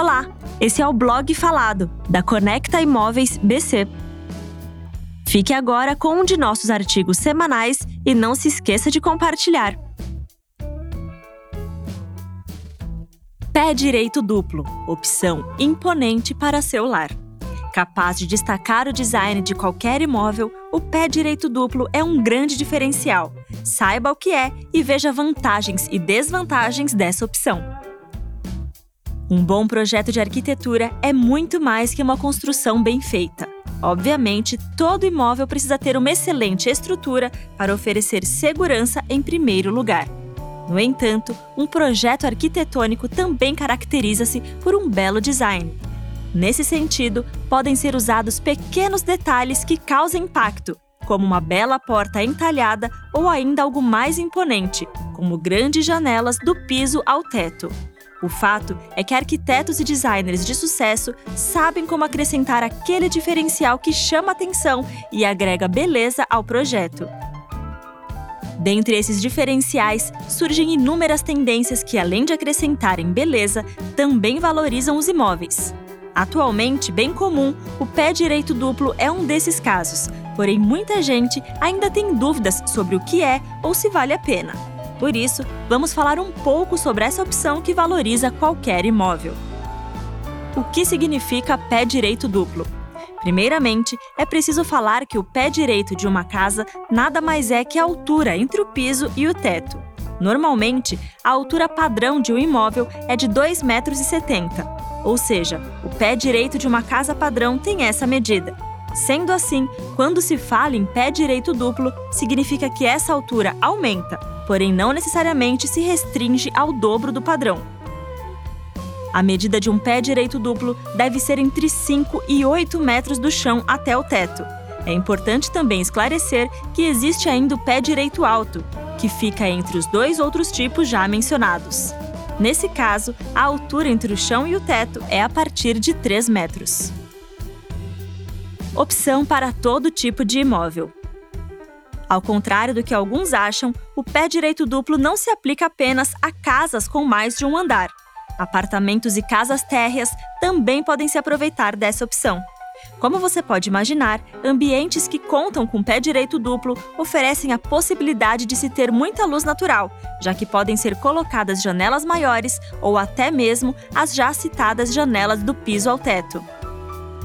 Olá, esse é o blog falado da Conecta Imóveis BC. Fique agora com um de nossos artigos semanais e não se esqueça de compartilhar. Pé direito duplo, opção imponente para seu lar. Capaz de destacar o design de qualquer imóvel, o pé direito duplo é um grande diferencial. Saiba o que é e veja vantagens e desvantagens dessa opção. Um bom projeto de arquitetura é muito mais que uma construção bem feita. Obviamente, todo imóvel precisa ter uma excelente estrutura para oferecer segurança em primeiro lugar. No entanto, um projeto arquitetônico também caracteriza-se por um belo design. Nesse sentido, podem ser usados pequenos detalhes que causem impacto, como uma bela porta entalhada ou ainda algo mais imponente, como grandes janelas do piso ao teto. O fato é que arquitetos e designers de sucesso sabem como acrescentar aquele diferencial que chama atenção e agrega beleza ao projeto. Dentre esses diferenciais, surgem inúmeras tendências que, além de acrescentarem beleza, também valorizam os imóveis. Atualmente, bem comum, o pé direito duplo é um desses casos, porém muita gente ainda tem dúvidas sobre o que é ou se vale a pena. Por isso, vamos falar um pouco sobre essa opção que valoriza qualquer imóvel. O que significa pé direito duplo? Primeiramente, é preciso falar que o pé direito de uma casa nada mais é que a altura entre o piso e o teto. Normalmente, a altura padrão de um imóvel é de 2,70 metros, ou seja, o pé direito de uma casa padrão tem essa medida. Sendo assim, quando se fala em pé direito duplo, significa que essa altura aumenta, porém não necessariamente se restringe ao dobro do padrão. A medida de um pé direito duplo deve ser entre 5 e 8 metros do chão até o teto. É importante também esclarecer que existe ainda o pé direito alto, que fica entre os dois outros tipos já mencionados. Nesse caso, a altura entre o chão e o teto é a partir de 3 metros. Opção para todo tipo de imóvel. Ao contrário do que alguns acham, o pé direito duplo não se aplica apenas a casas com mais de um andar. Apartamentos e casas térreas também podem se aproveitar dessa opção. Como você pode imaginar, ambientes que contam com pé direito duplo oferecem a possibilidade de se ter muita luz natural, já que podem ser colocadas janelas maiores ou até mesmo as já citadas janelas do piso ao teto.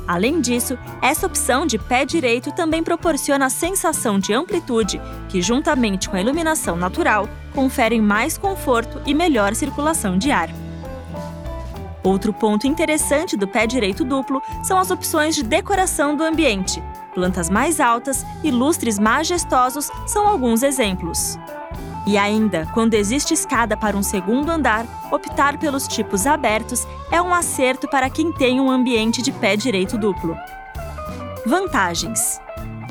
Além disso, essa opção de pé direito também proporciona a sensação de amplitude, que, juntamente com a iluminação natural, conferem mais conforto e melhor circulação de ar. Outro ponto interessante do pé direito duplo são as opções de decoração do ambiente. Plantas mais altas e lustres majestosos são alguns exemplos. E ainda, quando existe escada para um segundo andar, optar pelos tipos abertos é um acerto para quem tem um ambiente de pé direito duplo. Vantagens: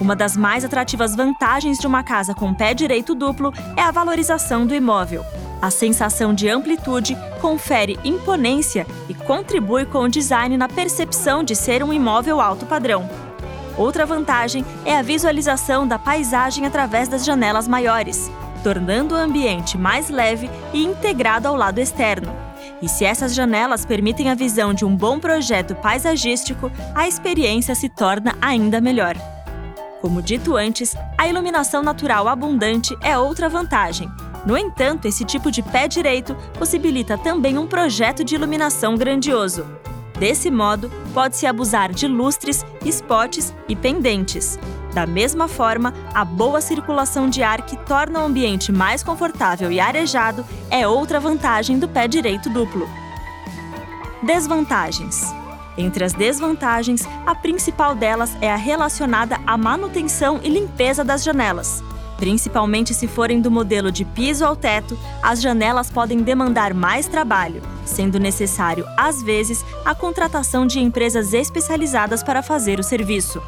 Uma das mais atrativas vantagens de uma casa com pé direito duplo é a valorização do imóvel. A sensação de amplitude confere imponência e contribui com o design na percepção de ser um imóvel alto padrão. Outra vantagem é a visualização da paisagem através das janelas maiores tornando o ambiente mais leve e integrado ao lado externo. E se essas janelas permitem a visão de um bom projeto paisagístico, a experiência se torna ainda melhor. Como dito antes, a iluminação natural abundante é outra vantagem. No entanto, esse tipo de pé direito possibilita também um projeto de iluminação grandioso. Desse modo, pode-se abusar de lustres, spots e pendentes, da mesma forma, a boa circulação de ar que torna o ambiente mais confortável e arejado é outra vantagem do pé direito duplo. Desvantagens. Entre as desvantagens, a principal delas é a relacionada à manutenção e limpeza das janelas. Principalmente se forem do modelo de piso ao teto, as janelas podem demandar mais trabalho, sendo necessário, às vezes, a contratação de empresas especializadas para fazer o serviço.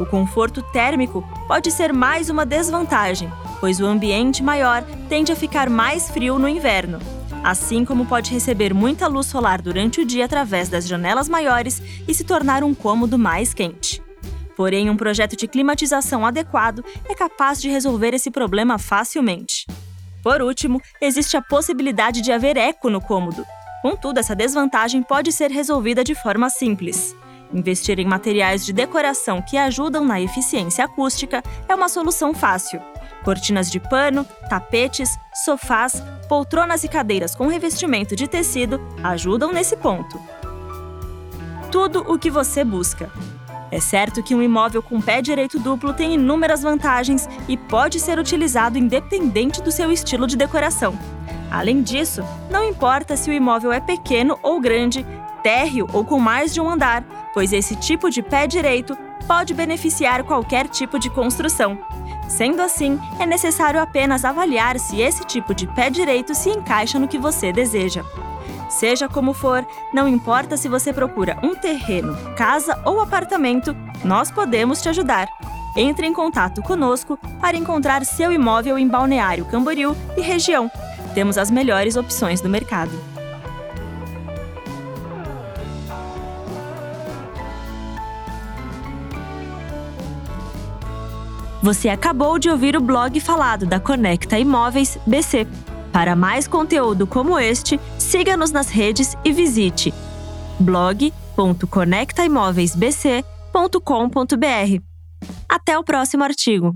O conforto térmico pode ser mais uma desvantagem, pois o ambiente maior tende a ficar mais frio no inverno, assim como pode receber muita luz solar durante o dia através das janelas maiores e se tornar um cômodo mais quente. Porém, um projeto de climatização adequado é capaz de resolver esse problema facilmente. Por último, existe a possibilidade de haver eco no cômodo. Contudo, essa desvantagem pode ser resolvida de forma simples. Investir em materiais de decoração que ajudam na eficiência acústica é uma solução fácil. Cortinas de pano, tapetes, sofás, poltronas e cadeiras com revestimento de tecido ajudam nesse ponto. Tudo o que você busca. É certo que um imóvel com pé direito duplo tem inúmeras vantagens e pode ser utilizado independente do seu estilo de decoração. Além disso, não importa se o imóvel é pequeno ou grande, térreo ou com mais de um andar, pois esse tipo de pé direito pode beneficiar qualquer tipo de construção. Sendo assim, é necessário apenas avaliar se esse tipo de pé direito se encaixa no que você deseja. Seja como for, não importa se você procura um terreno, casa ou apartamento, nós podemos te ajudar. Entre em contato conosco para encontrar seu imóvel em Balneário Camboriú e região. Temos as melhores opções do mercado. Você acabou de ouvir o blog falado da Conecta Imóveis BC. Para mais conteúdo como este, siga-nos nas redes e visite blog.conectaimoveisbc.com.br. Até o próximo artigo.